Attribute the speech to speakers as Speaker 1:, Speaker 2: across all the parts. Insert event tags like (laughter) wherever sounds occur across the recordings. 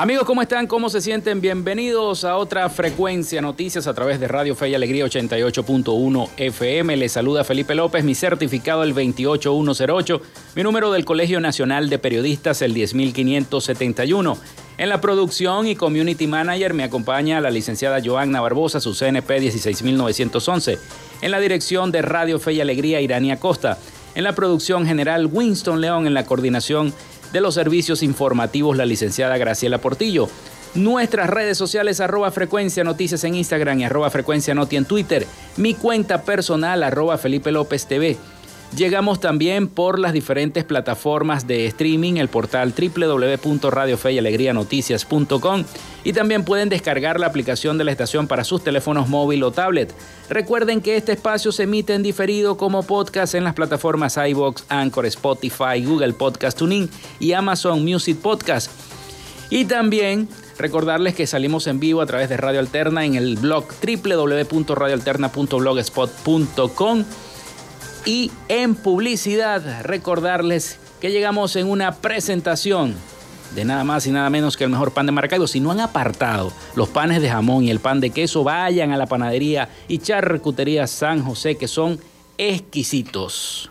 Speaker 1: Amigos, ¿cómo están? ¿Cómo se sienten? Bienvenidos a otra frecuencia noticias a través de Radio Fe y Alegría 88.1 FM. Les saluda Felipe López, mi certificado el 28108, mi número del Colegio Nacional de Periodistas el 10571. En la producción y community manager me acompaña la licenciada Joanna Barbosa, su CNP 16911. En la dirección de Radio Fe y Alegría, Irania Costa. En la producción general, Winston León. En la coordinación de los servicios informativos la licenciada Graciela Portillo. Nuestras redes sociales arroba frecuencia noticias en Instagram y arroba frecuencia noti en Twitter. Mi cuenta personal arroba Felipe López TV. Llegamos también por las diferentes plataformas de streaming, el portal www.radiofeyalegrianoticias.com y también pueden descargar la aplicación de la estación para sus teléfonos móvil o tablet. Recuerden que este espacio se emite en diferido como podcast en las plataformas iBox, Anchor, Spotify, Google Podcast Tuning y Amazon Music Podcast. Y también recordarles que salimos en vivo a través de Radio Alterna en el blog www.radioalterna.blogspot.com y en publicidad, recordarles que llegamos en una presentación de nada más y nada menos que el mejor pan de Maracaibo. Si no han apartado los panes de jamón y el pan de queso, vayan a la panadería y charcutería San José, que son exquisitos.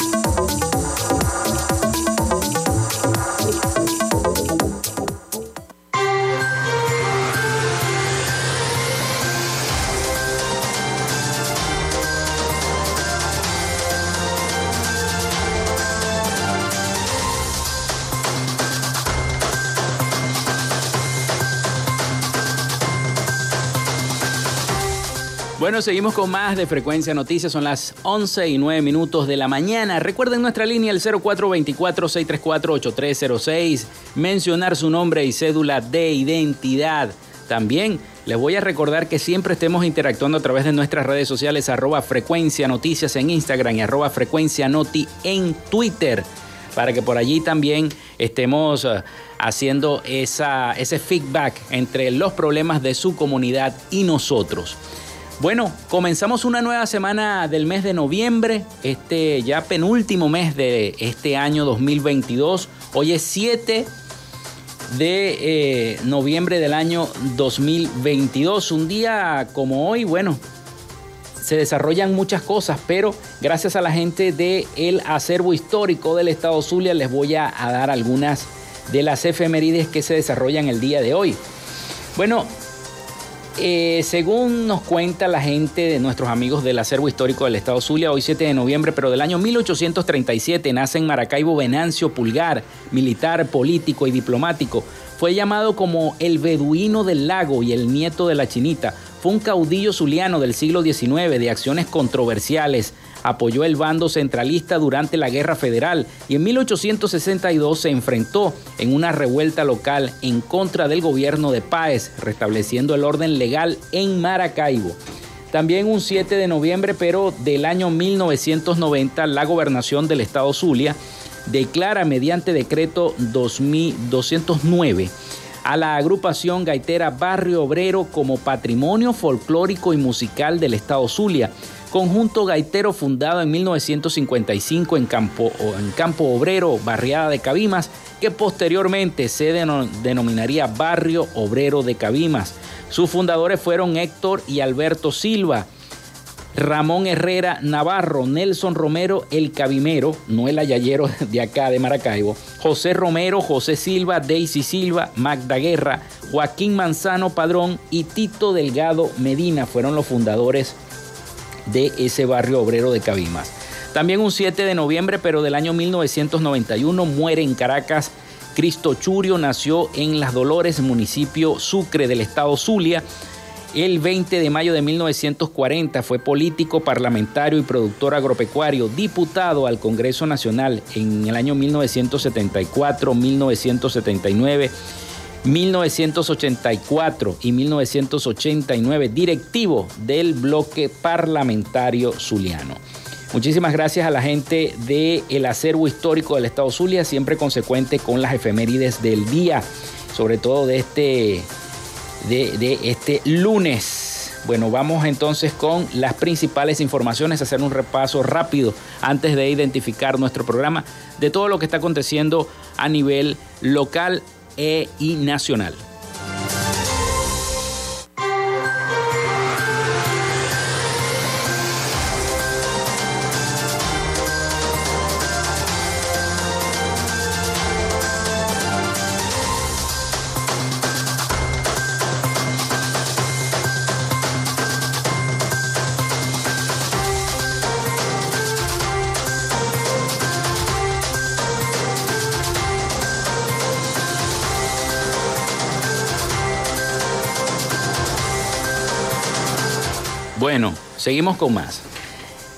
Speaker 1: Bueno, seguimos con más de Frecuencia Noticias. Son las 11 y 9 minutos de la mañana. Recuerden nuestra línea el 0424-634-8306. Mencionar su nombre y cédula de identidad. También les voy a recordar que siempre estemos interactuando a través de nuestras redes sociales arroba frecuencia noticias en Instagram y arroba frecuencia noti en Twitter para que por allí también estemos eh, haciendo esa, ese feedback entre los problemas de su comunidad y nosotros. Bueno, comenzamos una nueva semana del mes de noviembre, este ya penúltimo mes de este año 2022. Hoy es 7 de eh, noviembre del año 2022. Un día como hoy, bueno, se desarrollan muchas cosas, pero gracias a la gente del acervo histórico del Estado Zulia les voy a, a dar algunas de las efemérides que se desarrollan el día de hoy. Bueno, eh, según nos cuenta la gente de nuestros amigos del acervo histórico del Estado Zulia, hoy 7 de noviembre, pero del año 1837, nace en Maracaibo Venancio Pulgar, militar, político y diplomático. Fue llamado como el beduino del lago y el nieto de la chinita. Fue un caudillo zuliano del siglo XIX de acciones controversiales, apoyó el bando centralista durante la Guerra Federal y en 1862 se enfrentó en una revuelta local en contra del gobierno de Páez, restableciendo el orden legal en Maracaibo. También un 7 de noviembre, pero del año 1990, la gobernación del estado Zulia declara mediante decreto 2209 a la agrupación gaitera Barrio Obrero como patrimonio folclórico y musical del estado Zulia conjunto gaitero fundado en 1955 en Campo, en Campo Obrero, barriada de Cabimas, que posteriormente se denominaría Barrio Obrero de Cabimas. Sus fundadores fueron Héctor y Alberto Silva, Ramón Herrera Navarro, Nelson Romero el Cabimero, no el ayayero de acá de Maracaibo, José Romero, José Silva, Daisy Silva, Magda Guerra, Joaquín Manzano Padrón y Tito Delgado Medina fueron los fundadores de ese barrio obrero de Cabimas. También un 7 de noviembre, pero del año 1991, muere en Caracas Cristo Churio, nació en Las Dolores, municipio Sucre del estado Zulia. El 20 de mayo de 1940 fue político, parlamentario y productor agropecuario, diputado al Congreso Nacional en el año 1974, 1979 1984 y 1989, directivo del bloque parlamentario zuliano. Muchísimas gracias a la gente del acervo histórico del Estado Zulia, siempre consecuente con las efemérides del día, sobre todo de este, de, de este lunes. Bueno, vamos entonces con las principales informaciones, hacer un repaso rápido antes de identificar nuestro programa de todo lo que está aconteciendo a nivel local e y nacional. Seguimos con más.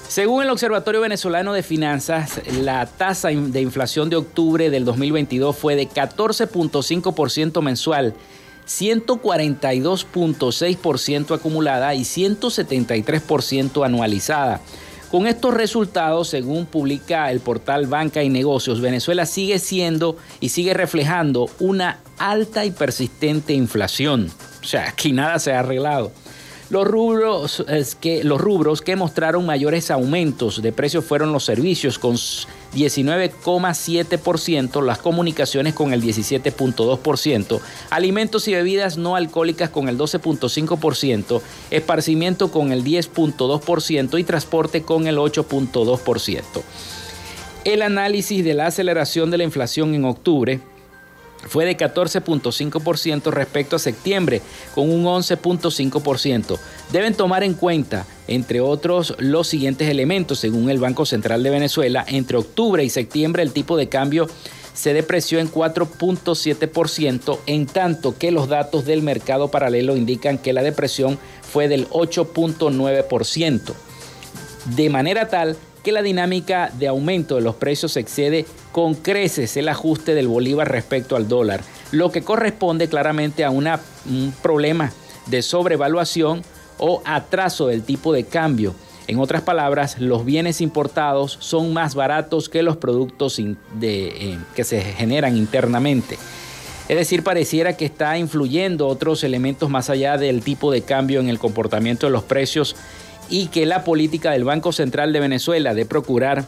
Speaker 1: Según el Observatorio Venezolano de Finanzas, la tasa de inflación de octubre del 2022 fue de 14.5% mensual, 142.6% acumulada y 173% anualizada. Con estos resultados, según publica el portal Banca y Negocios, Venezuela sigue siendo y sigue reflejando una alta y persistente inflación. O sea, aquí nada se ha arreglado. Los rubros, que, los rubros que mostraron mayores aumentos de precios fueron los servicios con 19,7%, las comunicaciones con el 17,2%, alimentos y bebidas no alcohólicas con el 12,5%, esparcimiento con el 10,2% y transporte con el 8,2%. El análisis de la aceleración de la inflación en octubre fue de 14.5% respecto a septiembre, con un 11.5%. Deben tomar en cuenta, entre otros, los siguientes elementos. Según el Banco Central de Venezuela, entre octubre y septiembre el tipo de cambio se depreció en 4.7%, en tanto que los datos del mercado paralelo indican que la depresión fue del 8.9%. De manera tal que la dinámica de aumento de los precios excede con creces el ajuste del bolívar respecto al dólar, lo que corresponde claramente a un problema de sobrevaluación o atraso del tipo de cambio. En otras palabras, los bienes importados son más baratos que los productos eh, que se generan internamente. Es decir, pareciera que está influyendo otros elementos más allá del tipo de cambio en el comportamiento de los precios y que la política del Banco Central de Venezuela de procurar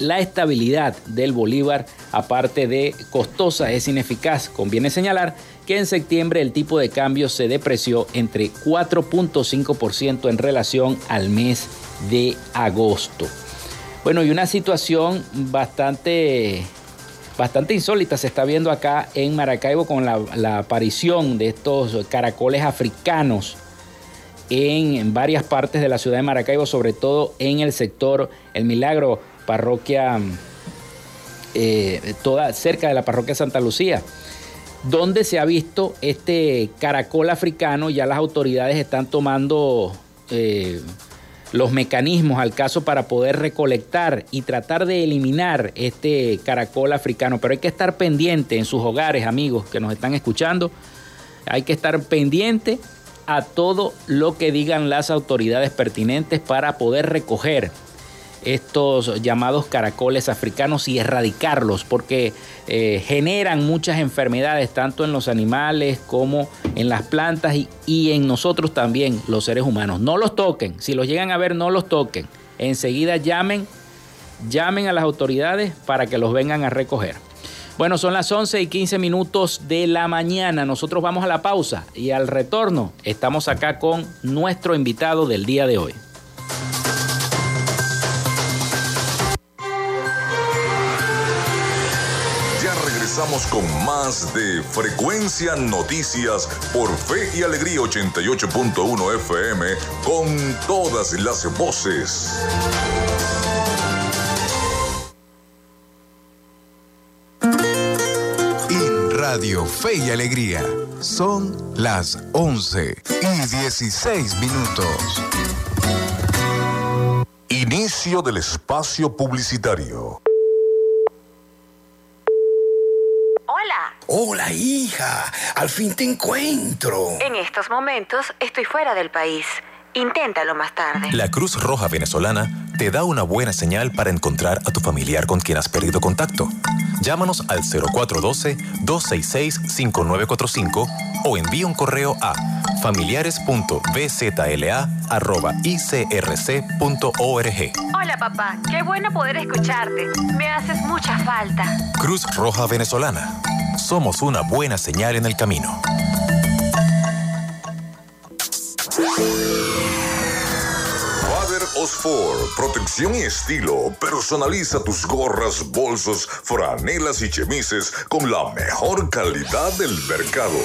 Speaker 1: la estabilidad del bolívar, aparte de costosa, es ineficaz. Conviene señalar que en septiembre el tipo de cambio se depreció entre 4.5% en relación al mes de agosto. Bueno, y una situación bastante, bastante insólita se está viendo acá en Maracaibo con la, la aparición de estos caracoles africanos en varias partes de la ciudad de Maracaibo, sobre todo en el sector El Milagro, parroquia eh, toda cerca de la parroquia Santa Lucía, donde se ha visto este caracol africano, ya las autoridades están tomando eh, los mecanismos al caso para poder recolectar y tratar de eliminar este caracol africano, pero hay que estar pendiente en sus hogares, amigos que nos están escuchando, hay que estar pendiente a todo lo que digan las autoridades pertinentes para poder recoger estos llamados caracoles africanos y erradicarlos porque eh, generan muchas enfermedades tanto en los animales como en las plantas y, y, en nosotros también los seres humanos. No los toquen, si los llegan a ver no los toquen. Enseguida llamen, llamen a las autoridades para que los vengan a recoger. Bueno, son las 11 y 15 minutos de la mañana. Nosotros vamos a la pausa y al retorno estamos acá con nuestro invitado del día de hoy.
Speaker 2: Ya regresamos con más de Frecuencia Noticias por Fe y Alegría 88.1 FM con todas las voces.
Speaker 3: Radio Fe y Alegría. Son las 11 y 16 minutos.
Speaker 2: Inicio del espacio publicitario.
Speaker 4: Hola.
Speaker 5: Hola, hija. Al fin te encuentro.
Speaker 4: En estos momentos estoy fuera del país. Inténtalo más tarde.
Speaker 6: La Cruz Roja Venezolana te da una buena señal para encontrar a tu familiar con quien has perdido contacto. Llámanos al 0412-266-5945 o envía un correo a familiares.bzla.icrc.org.
Speaker 4: Hola papá, qué bueno poder escucharte. Me haces mucha falta.
Speaker 6: Cruz Roja Venezolana. Somos una buena señal en el camino.
Speaker 2: Osfor, protección y estilo. Personaliza tus gorras, bolsos, franelas y chemises con la mejor calidad del mercado.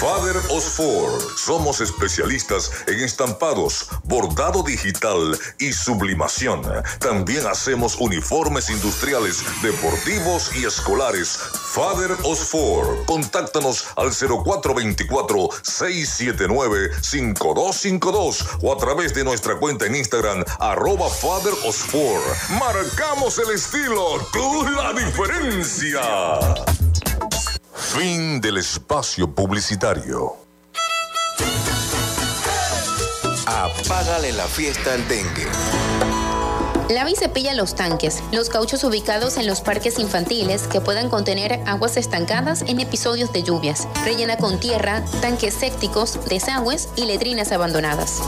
Speaker 2: Father Osfor, somos especialistas en estampados, bordado digital y sublimación. También hacemos uniformes industriales, deportivos y escolares. Father Osfor, contáctanos al 0424-679-5252 o a través de nuestra cuenta en Instagram arroba Father Osfor. Marcamos el estilo, tú la diferencia. Fin del espacio publicitario.
Speaker 3: Apágale la fiesta al dengue.
Speaker 7: Lava y cepilla los tanques, los cauchos ubicados en los parques infantiles que puedan contener aguas estancadas en episodios de lluvias. Rellena con tierra, tanques sépticos, desagües y letrinas abandonadas.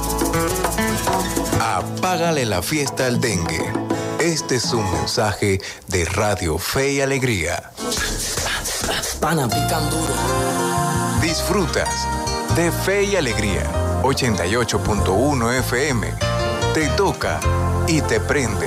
Speaker 3: Apágale la fiesta al dengue. Este es un mensaje de Radio Fe y Alegría.
Speaker 5: Pana, pican duro.
Speaker 3: Disfrutas de Fe y Alegría. 88.1 FM. Te toca y te prende.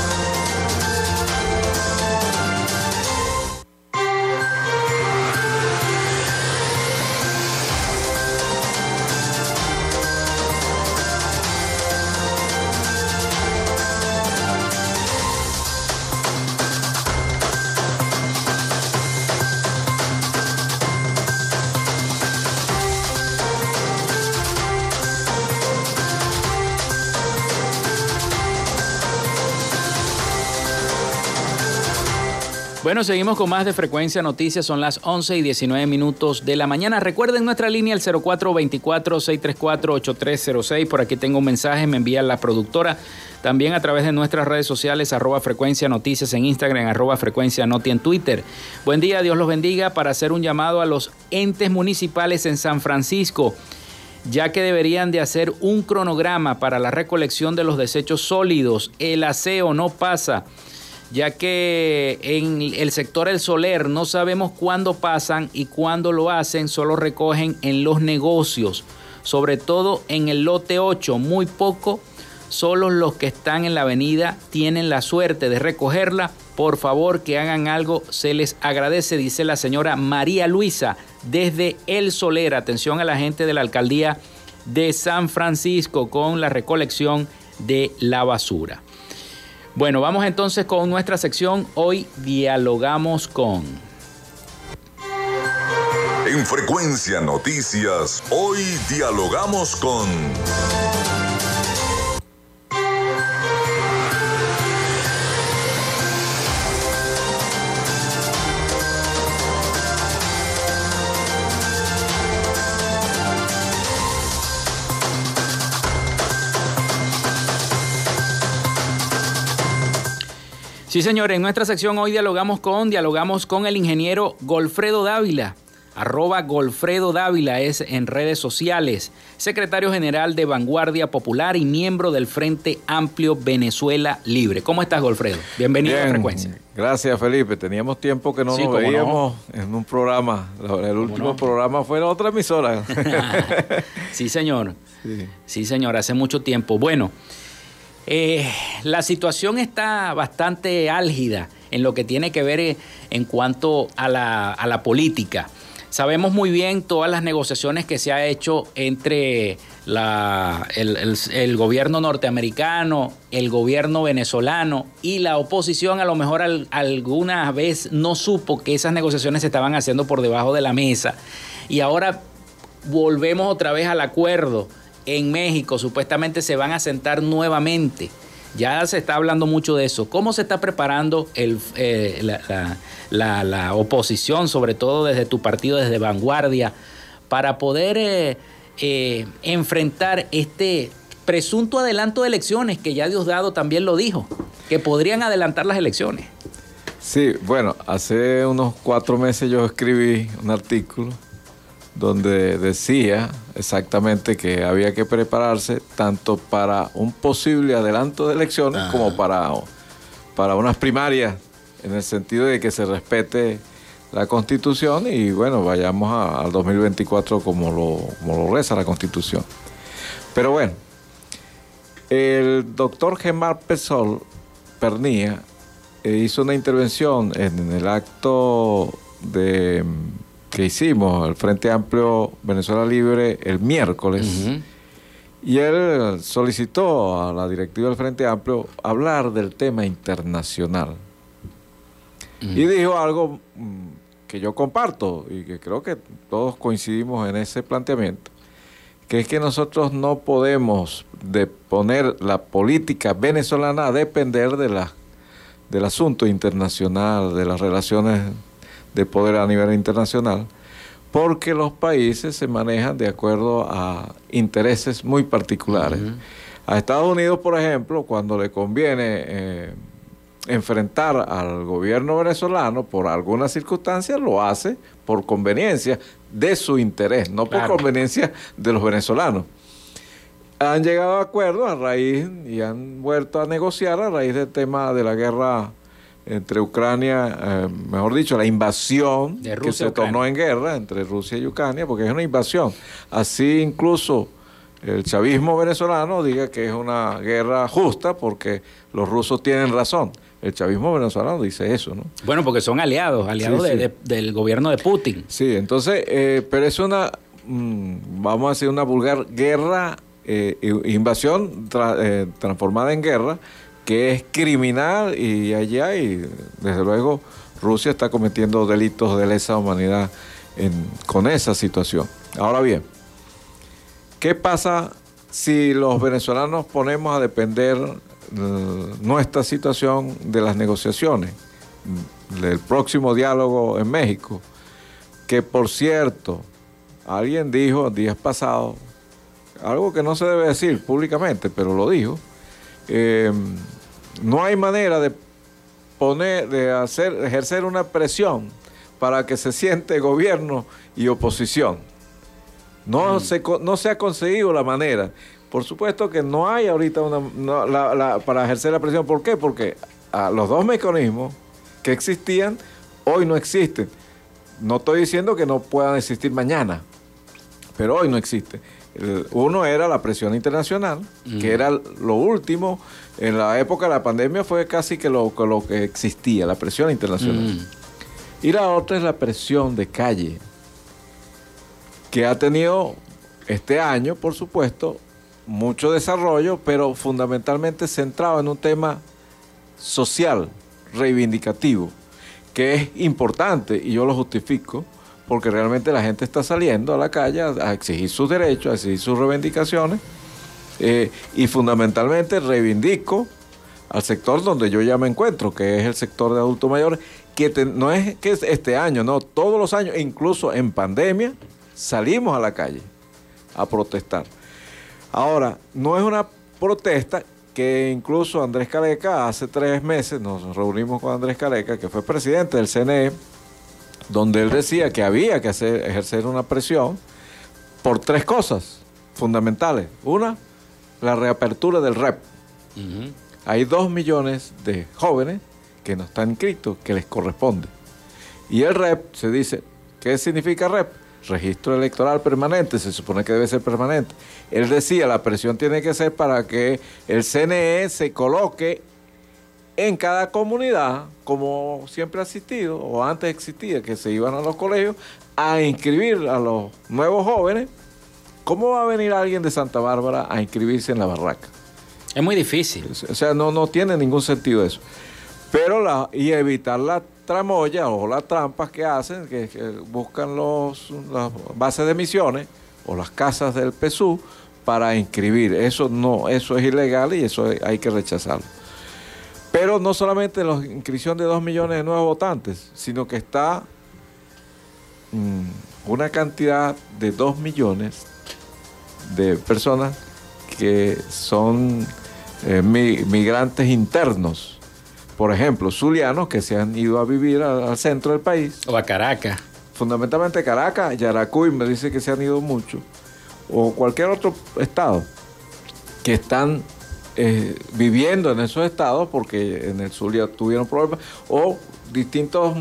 Speaker 1: Bueno, seguimos con más de Frecuencia Noticias. Son las 11 y 19 minutos de la mañana. Recuerden nuestra línea el 0424-634-8306. Por aquí tengo un mensaje, me envía la productora. También a través de nuestras redes sociales, arroba Frecuencia Noticias en Instagram, arroba Frecuencia Noti en Twitter. Buen día, Dios los bendiga para hacer un llamado a los entes municipales en San Francisco ya que deberían de hacer un cronograma para la recolección de los desechos sólidos. El aseo no pasa ya que en el sector El Soler no sabemos cuándo pasan y cuándo lo hacen, solo recogen en los negocios, sobre todo en el lote 8, muy poco, solo los que están en la avenida tienen la suerte de recogerla. Por favor, que hagan algo, se les agradece, dice la señora María Luisa desde El Soler. Atención a la gente de la alcaldía de San Francisco con la recolección de la basura. Bueno, vamos entonces con nuestra sección. Hoy dialogamos con...
Speaker 2: En Frecuencia Noticias, hoy dialogamos con...
Speaker 1: Sí, señor, en nuestra sección hoy dialogamos con, dialogamos con el ingeniero Golfredo Dávila. Arroba Golfredo Dávila es en redes sociales, secretario general de Vanguardia Popular y miembro del Frente Amplio Venezuela Libre. ¿Cómo estás, Golfredo? Bienvenido a Frecuencia.
Speaker 8: Gracias, Felipe. Teníamos tiempo que no
Speaker 1: Sí,
Speaker 8: nos veíamos en un programa. El último
Speaker 1: no?
Speaker 8: programa fue la otra emisora. (laughs)
Speaker 1: Sí, señor.
Speaker 8: Sí.
Speaker 1: Sí, señor, hace mucho tiempo. Bueno, eh, la situación está bastante álgida en lo que tiene que ver eh, en cuanto a la, a la política. Sabemos muy bien todas las negociaciones que se ha hecho entre el, gobierno norteamericano, el gobierno venezolano y la oposición a lo mejor al- alguna vez no supo que esas negociaciones se estaban haciendo por debajo de la mesa. Y ahora volvemos otra vez al acuerdo en México, supuestamente se van a sentar nuevamente. Ya se está hablando mucho de eso. ¿Cómo se está preparando eh, la oposición, sobre todo desde tu partido, desde Vanguardia, para poder eh, eh, enfrentar este presunto adelanto de elecciones, que ya Diosdado también lo dijo, que podrían adelantar las elecciones?
Speaker 8: Sí, bueno, hace unos cuatro meses yo escribí un artículo donde decía exactamente que había que prepararse tanto para un posible adelanto de elecciones como para, para unas primarias, en el sentido de que se respete la constitución y bueno, vayamos a- al 2024 como lo, como lo reza la constitución. Pero bueno, el doctor Gemar Pesol Pernía eh, hizo una intervención en el acto de que hicimos el Frente Amplio Venezuela Libre el miércoles Y él solicitó a la directiva del Frente Amplio hablar del tema internacional. Y dijo algo mm, que yo comparto y que creo que todos coincidimos en ese planteamiento, que es que nosotros no podemos de poner la política venezolana a depender de la, del asunto internacional, de las relaciones de poder a nivel internacional, porque los países se manejan de acuerdo a intereses muy particulares. A Estados Unidos, por ejemplo, cuando le conviene eh, enfrentar al gobierno venezolano por alguna circunstancia, lo hace por conveniencia de su interés, no por conveniencia de los venezolanos. Han llegado a acuerdos a raíz y han vuelto a negociar a raíz del tema de la guerra entre Ucrania, eh, mejor dicho, la invasión que se tornó en guerra entre Rusia y Ucrania, porque es una invasión. Así incluso el chavismo venezolano diga que es una guerra justa porque los rusos tienen razón. El chavismo venezolano dice eso, ¿no?
Speaker 1: Bueno, porque son aliados, aliados del gobierno de Putin.
Speaker 8: Sí, entonces, eh, pero es una, mm, vamos a decir, una vulgar guerra, eh, invasión transformada en guerra, que es criminal y allá, y desde luego Rusia está cometiendo delitos de lesa humanidad con esa situación. Ahora bien, ¿qué pasa si los venezolanos ponemos a depender eh, nuestra situación de las negociaciones, del próximo diálogo en México? Que por cierto, alguien dijo días pasados, algo que no se debe decir públicamente, pero lo dijo, eh, no hay manera de poner, de hacer, ejercer una presión para que se siente gobierno y oposición. No, mm. se, no se ha conseguido la manera. Por supuesto que no hay ahorita una, para ejercer la presión. ¿Por qué? Porque los dos mecanismos que existían hoy no existen. No estoy diciendo que no puedan existir mañana, pero hoy no existe. Uno era la presión internacional, que era lo último. En la época de la pandemia fue casi que lo, lo que existía, la presión internacional. Y la otra es la presión de calle, que ha tenido este año, por supuesto, mucho desarrollo, pero fundamentalmente centrado en un tema social, reivindicativo, que es importante, y yo lo justifico, porque realmente la gente está saliendo a la calle a, exigir sus derechos, a exigir sus reivindicaciones, eh, y fundamentalmente reivindico al sector donde yo ya me encuentro, que es el sector de adultos mayores, que no es que es este año, no, todos los años, incluso en pandemia, salimos a la calle a protestar. Ahora, no es una protesta que incluso Andrés Caleca hace tres meses nos reunimos con Andrés Caleca, que fue presidente del CNE, donde él decía que había que hacer, ejercer una presión por tres cosas fundamentales. Una, la reapertura del REP. Hay dos millones de jóvenes que no están inscritos, que les corresponde. Y el REP se dice, ¿qué significa REP? Registro electoral permanente, se supone que debe ser permanente. Él decía, la presión tiene que ser para que el CNE se coloque en cada comunidad, como siempre ha existido, o antes existía, que se iban a los colegios a inscribir a los nuevos jóvenes, ¿cómo va a venir alguien de Santa Bárbara a inscribirse en la barraca?
Speaker 1: Es muy difícil.
Speaker 8: O sea, no, no tiene ningún sentido eso. Pero la, y evitar la tramoya o las trampas que hacen, que, buscan los, las bases de misiones o las casas del PSU para inscribir. Eso no, eso es ilegal y eso hay que rechazarlo. Pero no solamente la inscripción de dos millones de nuevos votantes, sino que está mm, una cantidad de dos millones de personas que son eh, migrantes internos. Por ejemplo, zulianos que se han ido a vivir al, centro del país.
Speaker 1: O a Caracas.
Speaker 8: Fundamentalmente Caracas, Yaracuy me dice que se han ido mucho. O cualquier otro estado que están eh, viviendo en esos estados porque en el Zulia tuvieron problemas, o distintas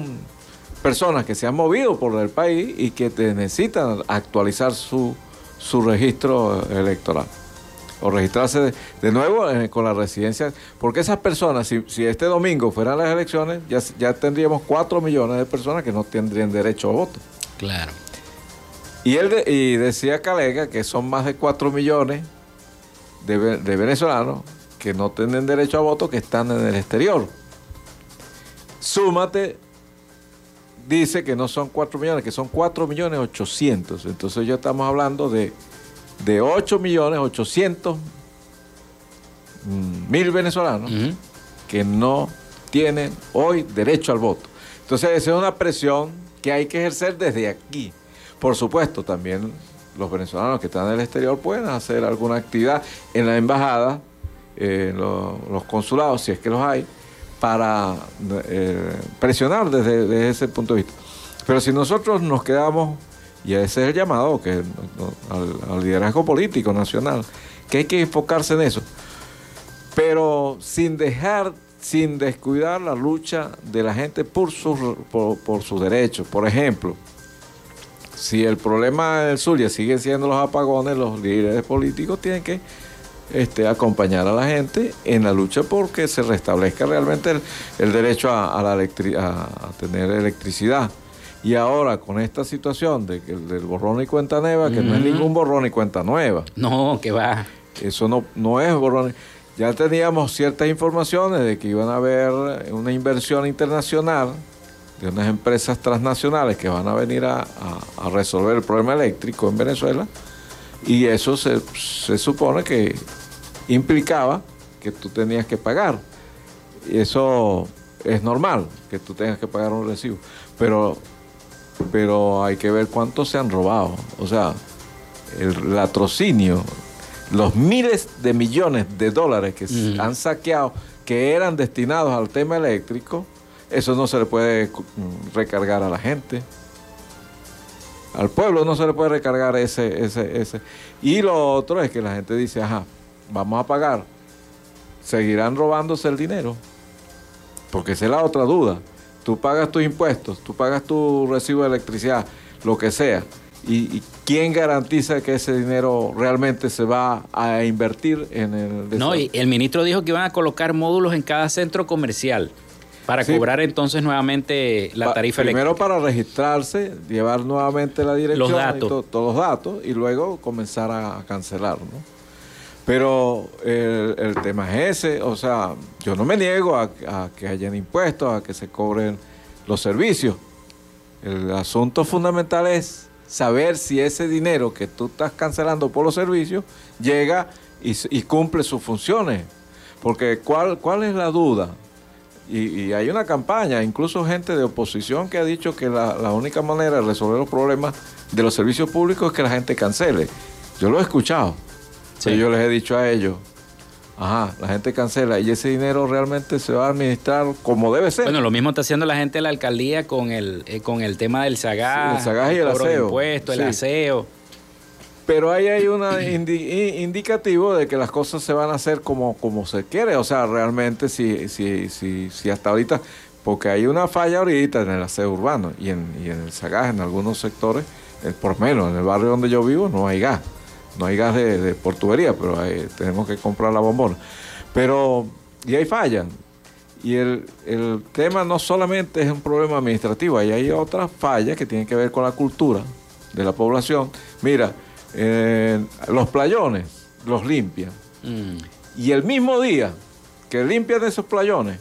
Speaker 8: personas que se han movido por el país y que necesitan actualizar su, su registro electoral o registrarse de, nuevo eh, con la residencia, porque esas personas, si, si, este domingo fueran las elecciones, ya, ya tendríamos 4 millones de personas que no tendrían derecho a voto.
Speaker 1: Claro.
Speaker 8: Y él y decía Calega que son más de 4 millones de, de venezolanos que no tienen derecho a voto que están en el exterior. Súmate, dice que no son 4 millones, que son 4 millones 800. Entonces ya estamos hablando de, de 8 millones 800 mm, mil venezolanos que no tienen hoy derecho al voto. Entonces esa es una presión que hay que ejercer desde aquí. Por supuesto, también los venezolanos que están en el exterior pueden hacer alguna actividad en la embajada, en los consulados, si es que los hay, para eh, presionar desde, ese punto de vista. Pero si nosotros nos quedamos, y ese es el llamado que, al, liderazgo político nacional, que hay que enfocarse en eso, pero sin dejar, sin descuidar la lucha de la gente por, sus derechos. Por ejemplo, si el problema del Zulia sigue siendo los apagones, los líderes políticos tienen que este, acompañar a la gente en la lucha porque se restablezca realmente el, derecho a, la a, tener electricidad. Y ahora con esta situación de, del borrón y cuenta nueva, que no es ningún borrón y cuenta nueva.
Speaker 1: No, que va.
Speaker 8: Eso no, no es borrón. Ya teníamos ciertas informaciones de que iban a haber una inversión internacional de unas empresas transnacionales que van a venir a, a resolver el problema eléctrico en Venezuela. Y eso se, se supone que implicaba que tú tenías que pagar. Y eso es normal, que tú tengas que pagar un recibo. Pero, pero hay que ver cuánto se han robado. O sea, el latrocinio, los miles de millones de dólares que se han saqueado, que eran destinados al tema eléctrico, eso no se le puede recargar a la gente. Al pueblo no se le puede recargar ese, ese, ese. Y lo otro es que la gente dice, ajá, vamos a pagar, seguirán robándose el dinero. Porque esa es la otra duda. Tú pagas tus impuestos, tú pagas tu recibo de electricidad, lo que sea. ¿Y, quién garantiza que ese dinero realmente se va a invertir en el...
Speaker 1: No, y el ministro dijo que iban a colocar módulos en cada centro comercial para cobrar entonces nuevamente la tarifa
Speaker 8: Primero para registrarse, llevar nuevamente la dirección,
Speaker 1: los datos.
Speaker 8: todos los datos y luego comenzar a cancelar, ¿no? Pero el, tema es ese, o sea, yo no me niego a, que hayan impuestos, a que se cobren los servicios. El asunto fundamental es saber si ese dinero que tú estás cancelando por los servicios llega y, cumple sus funciones. Porque ¿cuál, cuál es la duda? Y, hay una campaña, incluso gente de oposición que ha dicho que la, la única manera de resolver los problemas de los servicios públicos es que la gente cancele. Yo lo he escuchado. Sí. yo les he dicho a ellos, ajá, la gente cancela y ese dinero realmente se va a administrar como debe ser.
Speaker 1: Bueno, lo mismo está haciendo la gente de la alcaldía con el, eh, con el tema del SAGAS,
Speaker 8: el SAGAS y el, aseo.
Speaker 1: Impuesto, el aseo.
Speaker 8: Pero ahí hay un indicativo de que las cosas se van a hacer como, como se quiere. O sea, realmente si, si, si, si hasta ahorita, porque hay una falla ahorita en el aseo urbano y en, y en el SAGAS en algunos sectores, eh, por menos en el barrio donde yo vivo no hay gas no hay gas de, de pero tenemos que comprar la bombona. Pero, y hay fallas. Y el, tema no solamente es un problema administrativo, ahí hay otras fallas que tienen que ver con la cultura de la población. Mira, los playones los limpian. Mm. Y el mismo día que limpian esos playones,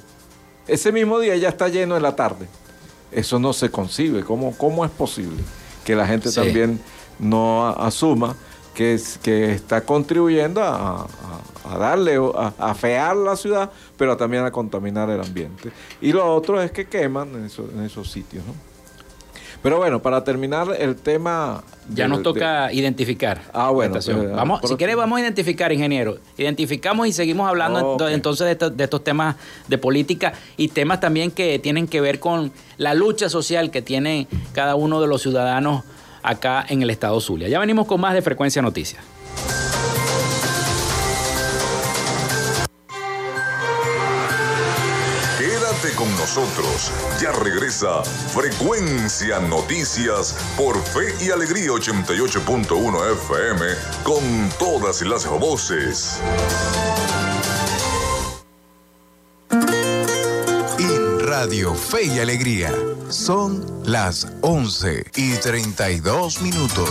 Speaker 8: ese mismo día ya está lleno en la tarde. Eso no se concibe. ¿Cómo, cómo es posible que la gente también no asuma que, está contribuyendo a, darle, a, afear la ciudad, pero también a contaminar el ambiente. Y lo otro es que queman en, esos sitios. Pero bueno, para terminar el tema...
Speaker 1: Ya nos toca identificar.
Speaker 8: Ah, bueno.
Speaker 1: Pues, vamos, si quieres, vamos a identificar, ingeniero. Identificamos y seguimos hablando entonces de, estos temas de política y temas también que tienen que ver con la lucha social que tiene cada uno de los ciudadanos acá en el estado Zulia. Ya venimos con más de Frecuencia Noticias.
Speaker 2: Ya regresa Frecuencia Noticias por Fe y Alegría 88.1 FM con todas las voces.
Speaker 3: Radio Fe y Alegría. Son las 11 y 32 minutos.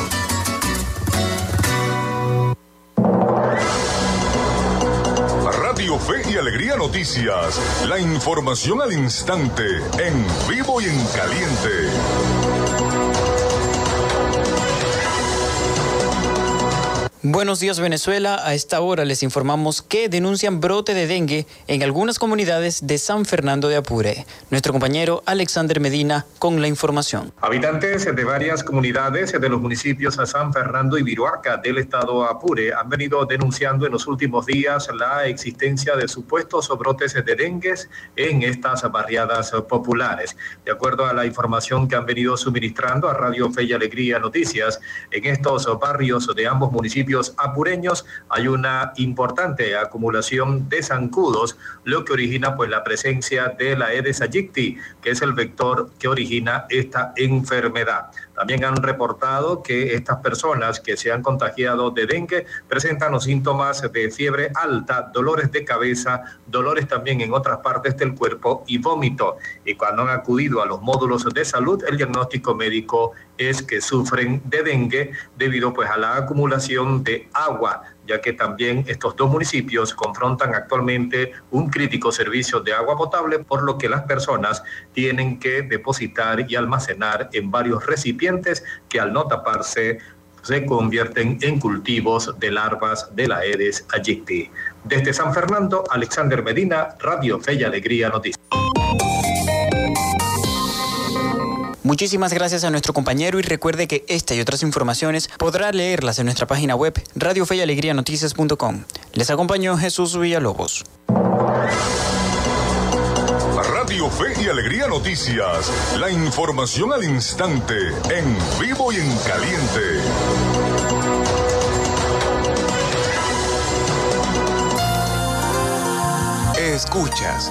Speaker 2: Alegría Noticias. La información al instante, en vivo y en caliente.
Speaker 9: Buenos días Venezuela, a esta hora les informamos que denuncian brote de dengue en algunas comunidades de San Fernando de Apure. Nuestro compañero Alexander Medina con la información.
Speaker 10: Habitantes de varias comunidades de los municipios de San Fernando y Viruaca del estado Apure han venido denunciando en los últimos días la existencia de supuestos brotes de dengue en estas barriadas populares. De acuerdo a la información que han venido suministrando a Radio Fe y Alegría Noticias, en estos barrios de ambos municipios apureños hay una importante acumulación de zancudos, lo que origina pues la presencia de la Aedes aegypti, que es el vector que origina esta enfermedad. También han reportado que estas personas que se han contagiado de dengue presentan los síntomas de fiebre alta, dolores de cabeza, dolores también en otras partes del cuerpo y vómito. Y cuando han acudido a los módulos de salud, el diagnóstico médico es que sufren de dengue debido pues a la acumulación de agua ya que también estos dos municipios confrontan actualmente un crítico servicio de agua potable, por lo que las personas tienen que depositar y almacenar en varios recipientes que al no taparse se convierten en cultivos de larvas de la Aedes aegypti. Desde San Fernando, Alexander Medina, Radio y Alegría Noticias.
Speaker 9: Muchísimas gracias a nuestro compañero y recuerde que esta y otras informaciones podrá leerlas en nuestra página web radiofeyalegrianoticias.com. Les acompañó Jesús Villalobos.
Speaker 2: Radio Fe y Alegría Noticias. La información al instante, en vivo y en caliente.
Speaker 3: Escuchas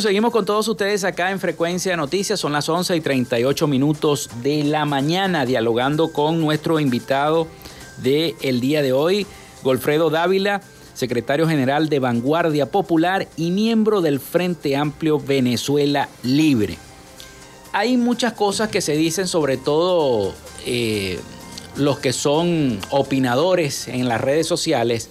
Speaker 1: Seguimos con todos ustedes acá en Frecuencia Noticias. Son las 11 y 38 minutos de la mañana, dialogando con nuestro invitado del el día de hoy, Golfredo Dávila, secretario general de Vanguardia Popular y miembro del Frente Amplio Venezuela Libre. Hay muchas cosas que se dicen, sobre todo eh, los que son opinadores en las redes sociales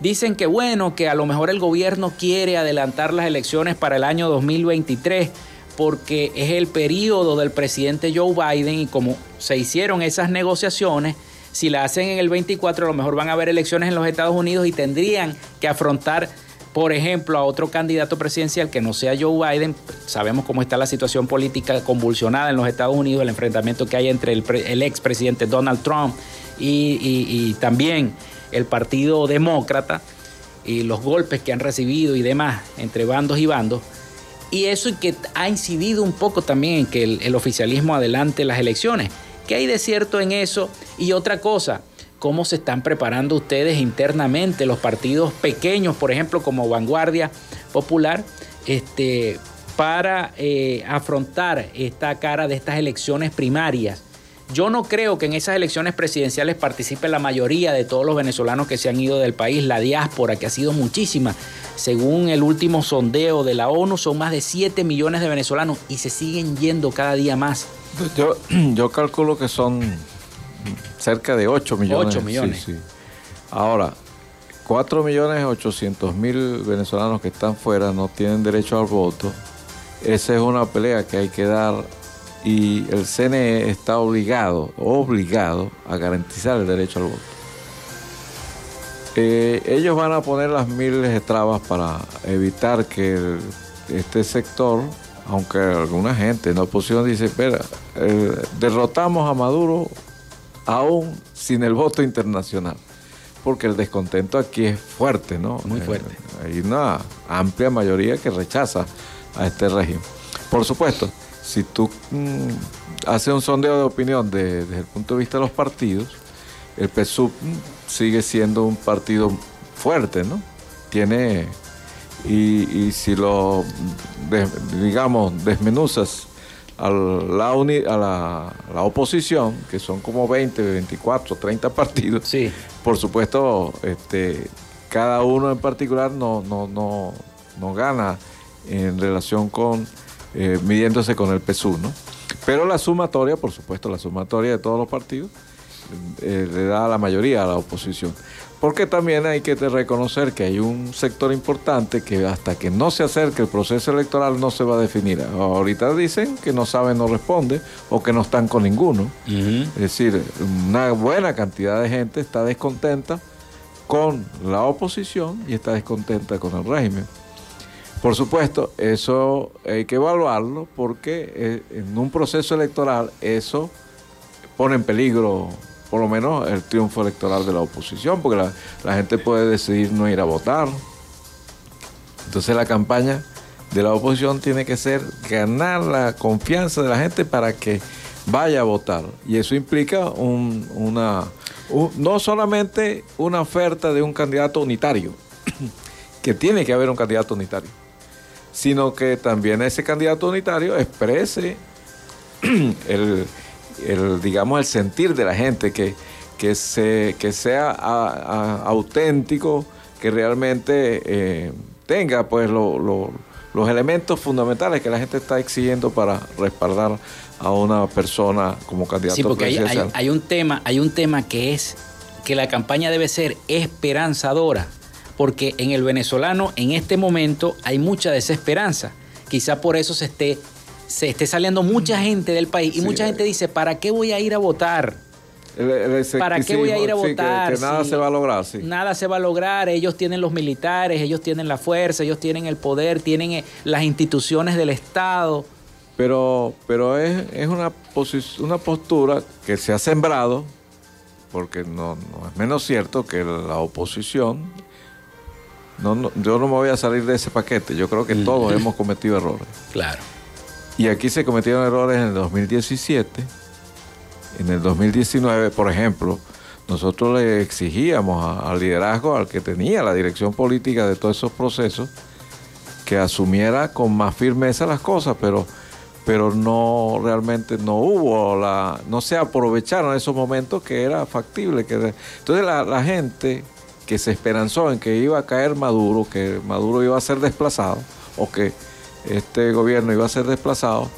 Speaker 1: Dicen que bueno, que a lo mejor el gobierno quiere adelantar las elecciones para el año 2023 porque es el periodo del presidente Joe Biden y como se hicieron esas negociaciones, si la hacen en el 24 a lo mejor van a haber elecciones en los Estados Unidos y tendrían que afrontar, por ejemplo, a otro candidato presidencial que no sea Joe Biden. Sabemos cómo está la situación política convulsionada en los Estados Unidos, el enfrentamiento que hay entre el, el expresidente Donald Trump y, y también el Partido Demócrata y los golpes que han recibido y demás entre bandos y bandos. Y eso que ha incidido un poco también en que el, oficialismo adelante las elecciones. ¿Qué hay de cierto en eso? Y otra cosa, ¿cómo se están preparando ustedes internamente los partidos pequeños, por ejemplo, como Vanguardia Popular, este, para eh, afrontar esta cara de estas elecciones primarias? Yo no creo que en esas elecciones presidenciales participe la mayoría de todos los venezolanos que se han ido del país, la diáspora, que ha sido muchísima. Según el último sondeo de la ONU, son más de 7 millones de venezolanos y se siguen yendo cada día más.
Speaker 8: Yo, (clears throat) yo calculo que son cerca de 8 millones.
Speaker 1: 8 millones.
Speaker 8: Ahora, 4 millones 800 mil venezolanos que están fuera no tienen derecho al voto. Esa es una pelea que hay que dar y el CNE está obligado, obligado a garantizar el derecho al voto. Eh, ellos van a poner las miles de trabas para evitar que este sector, aunque alguna gente en la oposición dice, espera, eh, derrotamos a Maduro aún sin el voto internacional, porque el descontento aquí es fuerte, ¿no?
Speaker 1: Muy fuerte.
Speaker 8: Eh, hay una amplia mayoría que rechaza a este régimen. Por supuesto, si tú mm, haces un sondeo de opinión desde el punto de vista de los partidos, el PSUV sigue siendo un partido fuerte, ¿no? Tiene, y, si lo, digamos, desmenuzas a, la, a la, oposición, que son como 20, 24, 30 partidos,
Speaker 1: sí.
Speaker 8: por supuesto, este, cada uno en particular no, no, no, no gana en relación con eh, midiéndose con el PSU, ¿no? Pero la sumatoria, por supuesto, la sumatoria de todos los partidos eh, le da la mayoría a la oposición. Porque también hay que reconocer que hay un sector importante que hasta que no se acerque el proceso electoral no se va a definir. Ahorita dicen que no saben, no responde o que no están con ninguno. Es decir, una buena cantidad de gente está descontenta con la oposición y está descontenta con el régimen. Por supuesto, eso hay que evaluarlo porque eh, en un proceso electoral eso pone en peligro por lo menos el triunfo electoral de la oposición, porque la, gente puede decidir no ir a votar. Entonces la campaña de la oposición tiene que ser ganar la confianza de la gente para que vaya a votar. Y eso implica una, no solamente una oferta de un candidato unitario, (clears throat) que tiene que haber un candidato unitario sino que también ese candidato unitario exprese (clears throat) el, digamos, el sentir de la gente, que, que, se, que sea auténtico, que realmente eh, tenga pues los elementos fundamentales que la gente está exigiendo para respaldar a una persona como candidato
Speaker 1: sí, porque hay, un tema, hay un tema que es que la campaña debe ser esperanzadora porque en el venezolano en este momento hay mucha desesperanza. Quizá por eso se esté, se esté saliendo mucha gente del país y mucha gente dice, ¿para qué voy a ir a votar? ¿Para qué voy a ir a votar?
Speaker 8: Que, nada se va a lograr, sí.
Speaker 1: Nada se va a lograr. Ellos tienen los militares, ellos tienen la fuerza, ellos tienen el poder, tienen eh, las instituciones del Estado.
Speaker 8: Pero, pero es, una, una postura que se ha sembrado, porque no, es menos cierto que la oposición. No, yo no me voy a salir de ese paquete. Yo creo que mm. todos hemos cometido errores.
Speaker 1: Claro.
Speaker 8: Y aquí se cometieron errores en el 2017 en el 2019, por ejemplo, nosotros le exigíamos al liderazgo, al que tenía la dirección política de todos esos procesos, que asumiera con más firmeza las cosas, pero, pero no realmente no hubo la, no se aprovecharon esos momentos que era factible. Que, entonces la, la gente que se esperanzó en que iba a caer Maduro, que Maduro iba a ser desplazado, o que este gobierno iba a ser desplazado,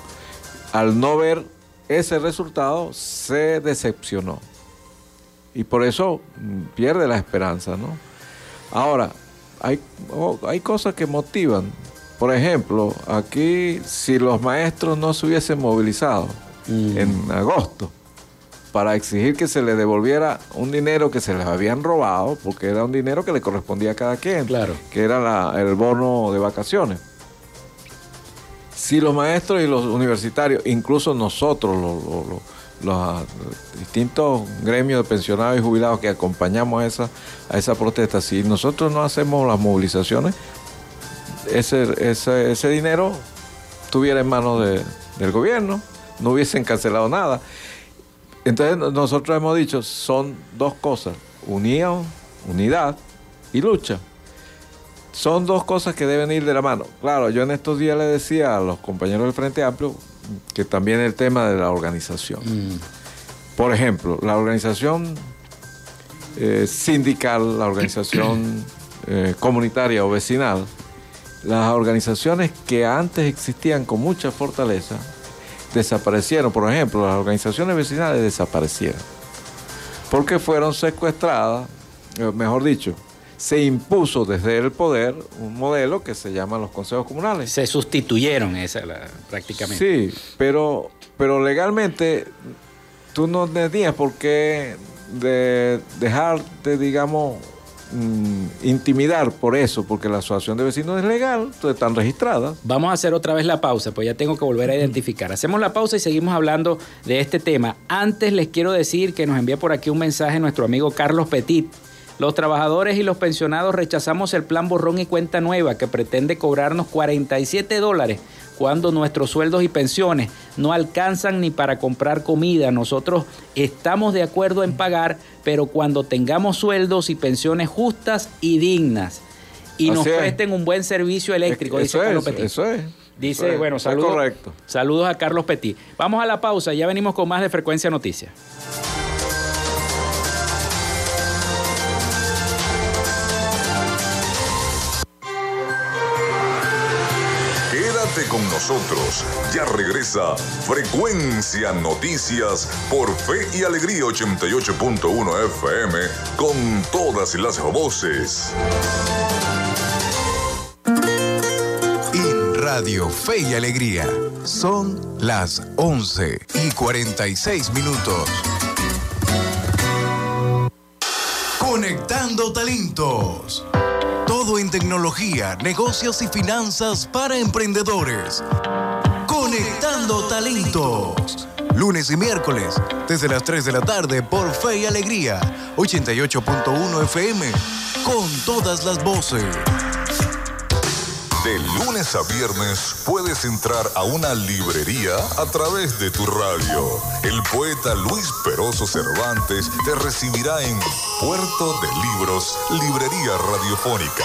Speaker 8: al no ver ese resultado se decepcionó. Y por eso mm, pierde la esperanza, ¿no? Ahora, hay, oh, hay cosas que motivan. Por ejemplo, aquí si los maestros no se hubiesen movilizado mm. en agosto para exigir que se les devolviera un dinero que se les habían robado, porque era un dinero que le correspondía a cada quien,
Speaker 1: claro.
Speaker 8: que era el bono de vacaciones si los maestros y los universitarios, incluso nosotros, los, distintos gremios de pensionados y jubilados que acompañamos a esa, a esa protesta, si nosotros no hacemos las movilizaciones, ese, ese, dinero estuviera en manos del gobierno, no hubiesen cancelado nada. Entonces nosotros hemos dicho, son dos cosas, unión, unidad y lucha son dos cosas que deben ir de la mano. Claro, yo en estos días le decía a los compañeros del Frente Amplio que también el tema de la organización. Mm. Por ejemplo, la organización eh, sindical, la organización (coughs) eh, comunitaria o vecinal, las organizaciones que antes existían con mucha fortaleza, desaparecieron. Por ejemplo, las organizaciones vecinales desaparecieron. Porque fueron secuestradas, eh, mejor dicho, se impuso desde el poder un modelo que se llama los consejos comunales.
Speaker 1: Se sustituyeron esa prácticamente.
Speaker 8: Sí, pero, pero legalmente tú no tenías por qué de dejarte, digamos, mm, intimidar por eso, porque la asociación de vecinos es legal, están registradas.
Speaker 1: Vamos a hacer otra vez la pausa, pues ya tengo que volver a identificar. Hacemos la pausa y seguimos hablando de este tema. Antes les quiero decir que nos envía por aquí un mensaje nuestro amigo Carlos Petit los trabajadores y los pensionados rechazamos el plan borrón y cuenta nueva que pretende cobrarnos 47 dólares cuando nuestros sueldos y pensiones no alcanzan ni para comprar comida. Nosotros estamos de acuerdo en pagar, pero cuando tengamos sueldos y pensiones justas y dignas y nos presten un buen servicio eléctrico,
Speaker 8: dice Carlos Petit. Eso es.
Speaker 1: Dice, bueno, saludos, saludos a Carlos Petit. Vamos a la pausa, ya venimos con más de Frecuencia Noticias.
Speaker 2: Nosotros. Ya regresa Frecuencia Noticias por Fe y Alegría 88.1 FM con todas las voces.
Speaker 3: En Radio Fe y Alegría son las 11 y 46 minutos. Conectando talentos. Todo en tecnología, negocios y finanzas para emprendedores. Conectando talentos. Lunes y miércoles, desde las 3 de la tarde por Fe y Alegría, 88.1 FM, con todas las voces.
Speaker 2: De lunes a viernes puedes entrar a una librería a través de tu radio. El poeta Luis Peroso Cervantes te recibirá en Puerto de Libros, Librería Radiofónica.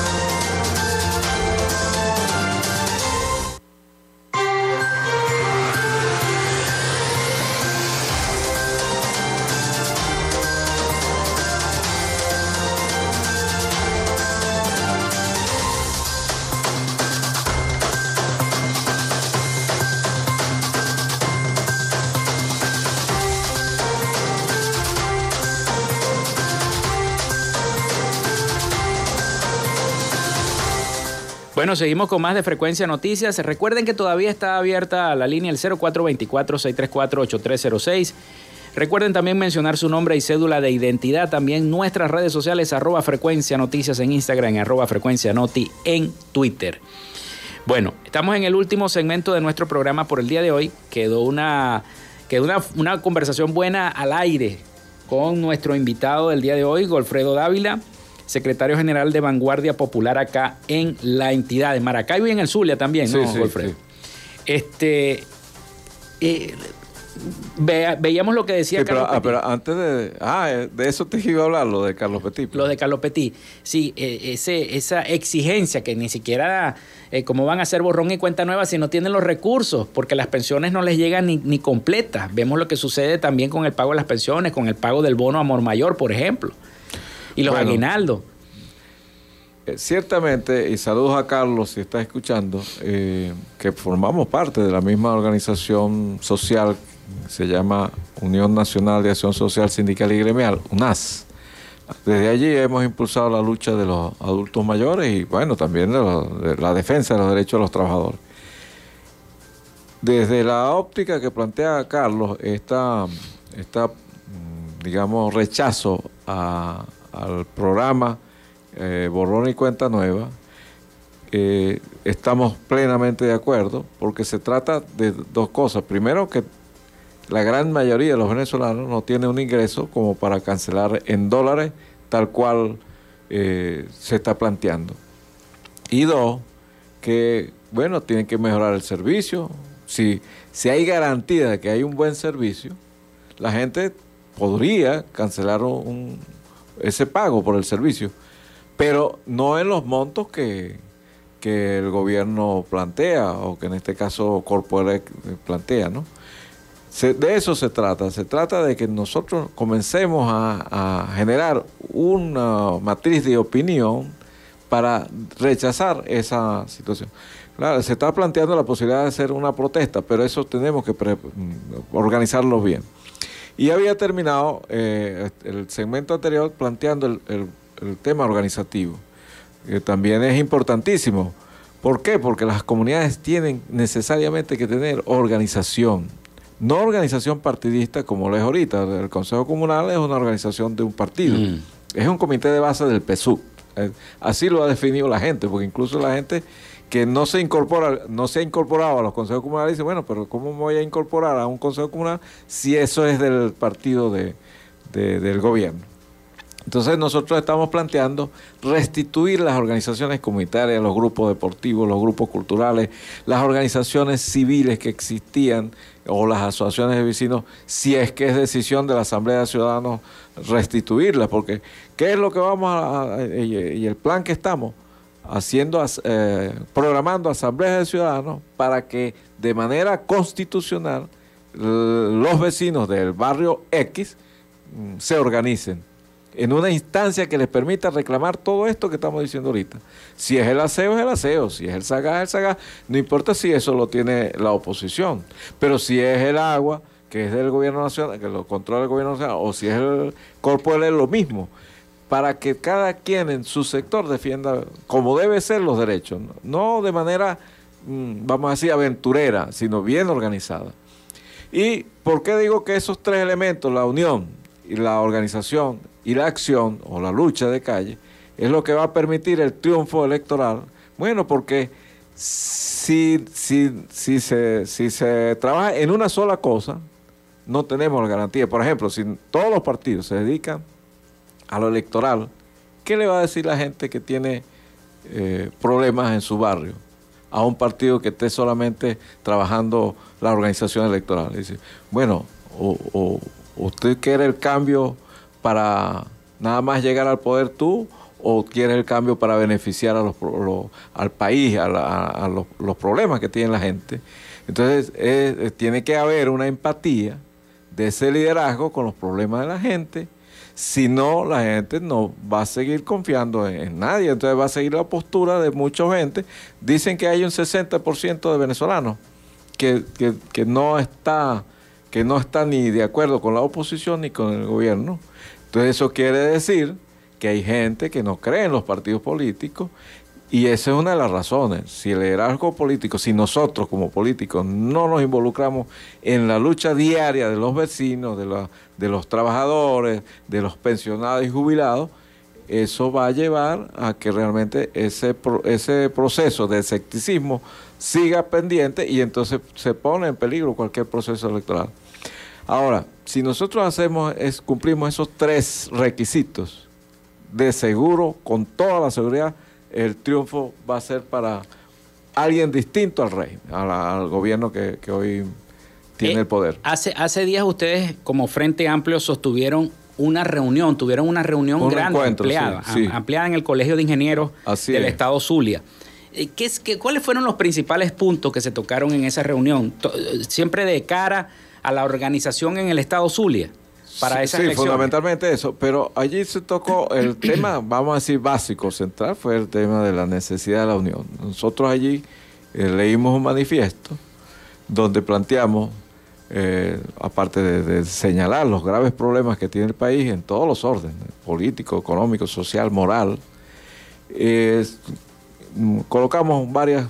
Speaker 1: Bueno, seguimos con más de Frecuencia Noticias. Recuerden que todavía está abierta la línea el 0424-634-8306. Recuerden también mencionar su nombre y cédula de identidad. También nuestras redes sociales, arroba Frecuencia Noticias en Instagram, arroba Frecuencia Noti en Twitter. Bueno, estamos en el último segmento de nuestro programa por el día de hoy. Quedó una, quedó una, una conversación buena al aire con nuestro invitado del día de hoy, Golfredo Dávila secretario general de Vanguardia Popular acá en la entidad de Maracaibo y en el Zulia también, ¿no,
Speaker 8: Sí, sí,
Speaker 1: Golfredo?
Speaker 8: sí.
Speaker 1: Este. eh, veíamos lo que decía
Speaker 8: Sí, pero,
Speaker 1: Carlos
Speaker 8: ah,
Speaker 1: Petit.
Speaker 8: pero antes de. Ah, eh, de eso te iba a hablar, lo de Carlos Petit.
Speaker 1: Lo de Carlos Petit. Sí, eh, ese, esa exigencia que ni siquiera, eh, como van a hacer borrón y cuenta nueva si no tienen los recursos, porque las pensiones no les llegan ni, ni completas. Vemos lo que sucede también con el pago de las pensiones, con el pago del bono amor mayor, por ejemplo. Y los
Speaker 8: Bueno.
Speaker 1: aguinaldos.
Speaker 8: Eh, ciertamente, y saludos a Carlos si está escuchando, eh, que formamos parte de la misma organización social, se llama Unión Nacional de Acción Social Sindical y Gremial, UNAS. Desde allí hemos impulsado la lucha de los adultos mayores y bueno, también de, los- de la defensa de los derechos de los trabajadores. Desde la óptica que plantea Carlos, esta, esta mm, digamos, rechazo a- al programa eh, Borrón y Cuenta Nueva, eh, estamos plenamente de acuerdo porque se trata de dos cosas. Primero, que la gran mayoría de los venezolanos no tiene un ingreso como para cancelar en dólares tal cual eh, se está planteando. Y dos, que, bueno, tienen que mejorar el servicio. Si, si hay garantía de que hay un buen servicio, la gente podría cancelar un- ese pago por el servicio, pero no en los montos que, que el gobierno plantea o que en este caso Corporec plantea, ¿no? Se- de eso se trata. Se trata de que nosotros comencemos a, a generar una matriz de opinión para rechazar esa situación. Claro, se está planteando la posibilidad de hacer una protesta, pero eso tenemos que mm, organizarlo bien. Y había terminado eh, el segmento anterior planteando el, el- el tema organizativo, que también es importantísimo. ¿Por qué? Porque las comunidades tienen necesariamente que tener organización. No organización partidista como lo es ahorita. El Consejo Comunal es una organización de un partido. Es un comité de base del PSUV. Eh, Así lo ha definido la gente, porque incluso la gente que no se incorpora, no se ha incorporado a los consejos comunales dice, bueno, pero ¿cómo me voy a incorporar a un consejo comunal si eso es del partido de- de- del gobierno? Entonces nosotros estamos planteando restituir las organizaciones comunitarias, los grupos deportivos, los grupos culturales, las organizaciones civiles que existían o las asociaciones de vecinos, si es que es decisión de la Asamblea de Ciudadanos restituirlas, porque ¿qué es lo que vamos a, y el plan que estamos haciendo, eh, programando asambleas de ciudadanos para que de manera constitucional los vecinos del barrio X mm, se organicen en una instancia que les permita reclamar todo esto que estamos diciendo ahorita. Si es el aseo, es el aseo, si es el sagaz, es el sagaz, no importa si eso lo tiene la oposición, pero si es el agua, que es del gobierno nacional, que lo controla el gobierno nacional, o si es el cuerpo es lo mismo, para que cada quien en su sector defienda como debe ser los derechos, no de manera, mm, vamos a decir, aventurera, sino bien organizada. ¿Y por qué digo que esos tres elementos, la unión y la organización y la acción o la lucha de calle, es lo que va a permitir el triunfo electoral? Bueno, porque si, si, si, se, si se trabaja en una sola cosa, no tenemos la garantía. Por ejemplo, si todos los partidos se dedican a lo electoral, ¿qué le va a decir la gente que tiene eh, problemas en su barrio a un partido que esté solamente trabajando la organización electoral? Dice, bueno, o, usted quiere el cambio para nada más llegar al poder tú o quiere el cambio para beneficiar al país, a, los, problemas que tiene la gente. Entonces, tiene que haber una empatía de ese liderazgo con los problemas de la gente. Si no, la gente no va a seguir confiando en, nadie. Entonces va a seguir la postura de mucha gente. Dicen que hay un 60% de venezolanos que, que, no está, que no está ni de acuerdo con la oposición ni con el gobierno. Entonces eso quiere decir que hay gente que no cree en los partidos políticos y esa es una de las razones. Si el liderazgo político, si nosotros como políticos no nos involucramos en la lucha diaria de los vecinos, de, los trabajadores, de los pensionados y jubilados, eso va a llevar a que realmente ese, ese proceso de escepticismo siga pendiente y entonces se pone en peligro cualquier proceso electoral. Ahora, si nosotros hacemos es, cumplimos esos tres requisitos, de seguro, con toda la seguridad, el triunfo va a ser para alguien distinto al rey, al, gobierno que, hoy tiene eh, el poder.
Speaker 1: Hace, hace días ustedes como Frente Amplio sostuvieron una reunión, tuvieron una reunión grande, ampliada, ampliada en el Colegio de Ingenieros del Estado Zulia. Eh, ¿Qué es, qué, ¿Cuáles fueron los principales puntos que se tocaron en esa reunión? Siempre de cara a la organización en el Estado Zulia para
Speaker 8: sí, Sí, fundamentalmente eso. Pero allí se tocó el (clears throat) tema, vamos a decir, básico, central, fue el tema de la necesidad de la unión. Nosotros allí eh, leímos un manifiesto donde planteamos, eh, aparte de, señalar los graves problemas que tiene el país en todos los órdenes, político, económico, social, moral, colocamos varias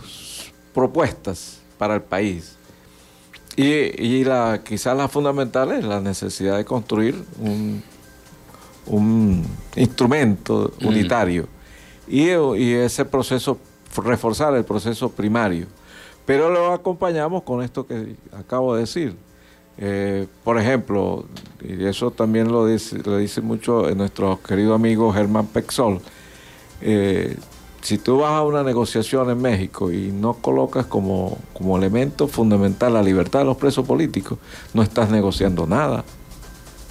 Speaker 8: propuestas para el país y, la, quizás la fundamental es la necesidad de construir un, instrumento mm. unitario y, ese proceso, reforzar el proceso primario. Pero lo acompañamos con esto que acabo de decir. Eh, por ejemplo, y eso también lo dice, lo dice mucho nuestro querido amigo Germán Pexol, eh, si tú vas a una negociación en México y no colocas como, como elemento fundamental la libertad de los presos políticos, no estás negociando nada.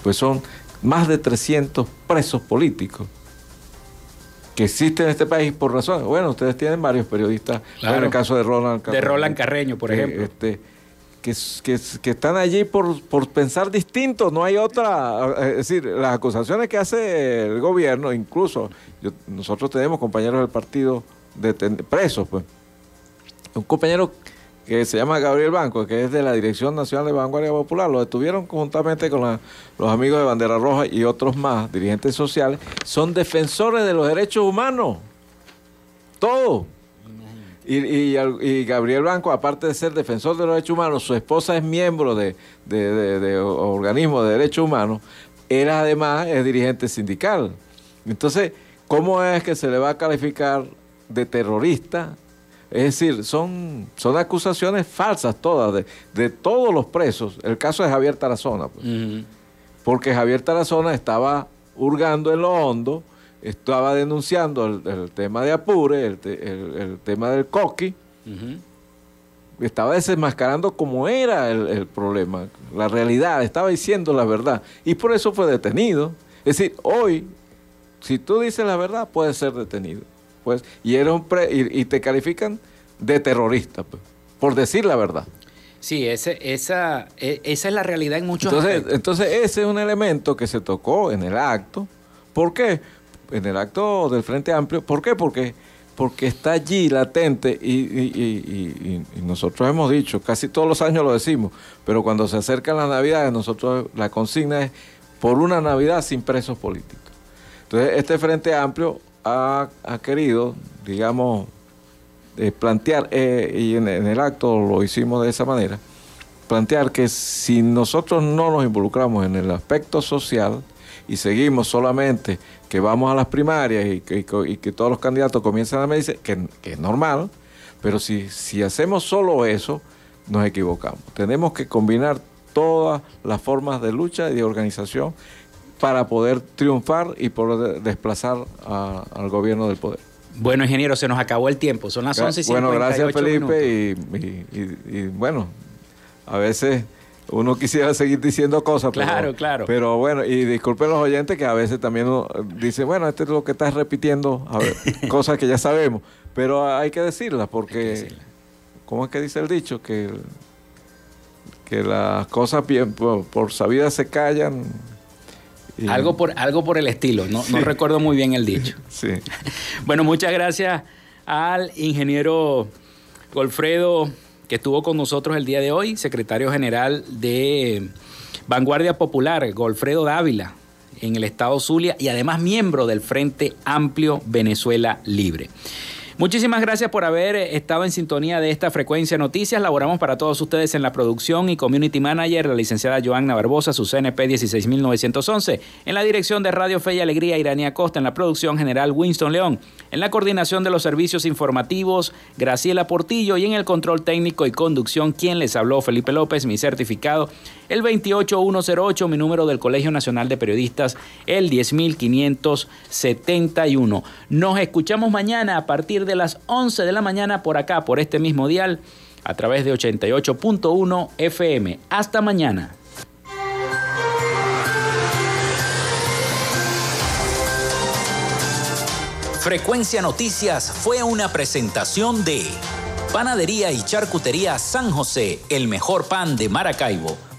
Speaker 8: Pues son más de 300 presos políticos que existen en este país por razones. Bueno, ustedes tienen varios periodistas, en el caso de Roland
Speaker 1: Carreño. De Roland Carreño, por ejemplo.
Speaker 8: Este, que, están allí por, pensar distinto, no hay otra, es decir, las acusaciones que hace el gobierno, incluso nosotros tenemos compañeros del partido presos, pues, un compañero que se llama Gabriel Banco, que es de la Dirección Nacional de Vanguardia Popular, lo detuvieron conjuntamente con los amigos de Bandera Roja y otros más, dirigentes sociales, son defensores de los derechos humanos, todos y, Gabriel Blanco, aparte de ser defensor de los derechos humanos, su esposa es miembro de, de, organismos de derechos humanos, él además es dirigente sindical. Entonces, ¿cómo es que se le va a calificar de terrorista? Es decir, son, son acusaciones falsas todas, de, todos los presos. El caso de Javier Tarazona, pues. porque Javier Tarazona estaba hurgando en lo hondo estaba denunciando el, tema de Apure, el, tema del coqui, estaba desenmascarando cómo era el, problema, la realidad, estaba diciendo la verdad, y por eso fue detenido. Es decir, hoy, si tú dices la verdad, puedes ser detenido. Pues, y, eres un y, te califican de terrorista, pues, por decir la verdad.
Speaker 1: Sí, ese, esa, e, esa es la realidad en muchos
Speaker 8: entonces, Entonces, ese es un elemento que se tocó en el acto. ¿Por qué? En el acto del Frente Amplio. ¿Por qué? Porque, porque está allí latente y, nosotros hemos dicho, casi todos los años lo decimos, pero cuando se acercan las Navidades, nosotros la consigna es por una Navidad sin presos políticos. Entonces, este Frente Amplio ha, querido, digamos, eh, plantear, eh, y en, el acto lo hicimos de esa manera, plantear que si nosotros no nos involucramos en el aspecto social y seguimos solamente que vamos a las primarias y que, todos los candidatos comienzan a medirse, que, que es normal, pero si, si hacemos solo eso, nos equivocamos. Tenemos que combinar todas las formas de lucha y de organización para poder triunfar y poder desplazar al gobierno del poder.
Speaker 1: Bueno, ingeniero, se nos acabó el tiempo. Son las 11 y
Speaker 8: Bueno, gracias, Felipe. Y, bueno, a veces uno quisiera seguir diciendo cosas.
Speaker 1: Claro,
Speaker 8: pero,
Speaker 1: claro.
Speaker 8: Pero bueno, y disculpen los oyentes que a veces también uno dice, bueno, esto es lo que estás repitiendo, (laughs) cosas que ya sabemos. Pero hay que decirlas porque, ¿cómo es que dice el dicho? Que, que las cosas bien, por, por sabidas se callan
Speaker 1: algo, por, algo por el estilo, no, no recuerdo muy bien el dicho. (laughs)
Speaker 8: Sí. (laughs)
Speaker 1: bueno, muchas gracias al ingeniero Golfredo que estuvo con nosotros el día de hoy, secretario general de Vanguardia Popular, Golfredo Dávila, en el estado Zulia y además miembro del Frente Amplio Venezuela Libre. Muchísimas gracias por haber estado en sintonía de esta frecuencia noticias. Laboramos para todos ustedes en la producción y community manager, la licenciada Joanna Barbosa, su CNP 16911. En la dirección de Radio Fe y Alegría, Irania Costa. En la producción general, Winston León. En la coordinación de los servicios informativos, Graciela Portillo. Y en el control técnico y conducción, quien les habló, Felipe López, mi certificado, el 28108, mi número del Colegio Nacional de Periodistas, el 10571. Nos escuchamos mañana a partir de de las 11 de la mañana por acá, por este mismo dial, a través de 88.1 FM. Hasta mañana.
Speaker 11: Frecuencia Noticias fue una presentación de Panadería y Charcutería San José, el mejor pan de Maracaibo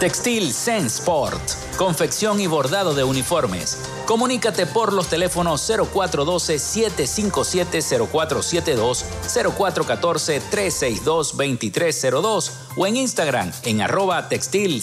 Speaker 11: Textil Sensport. Confección y bordado de uniformes. Comunícate por los teléfonos 0412-757-0472, 0414-362-2302 o en Instagram en arroba textil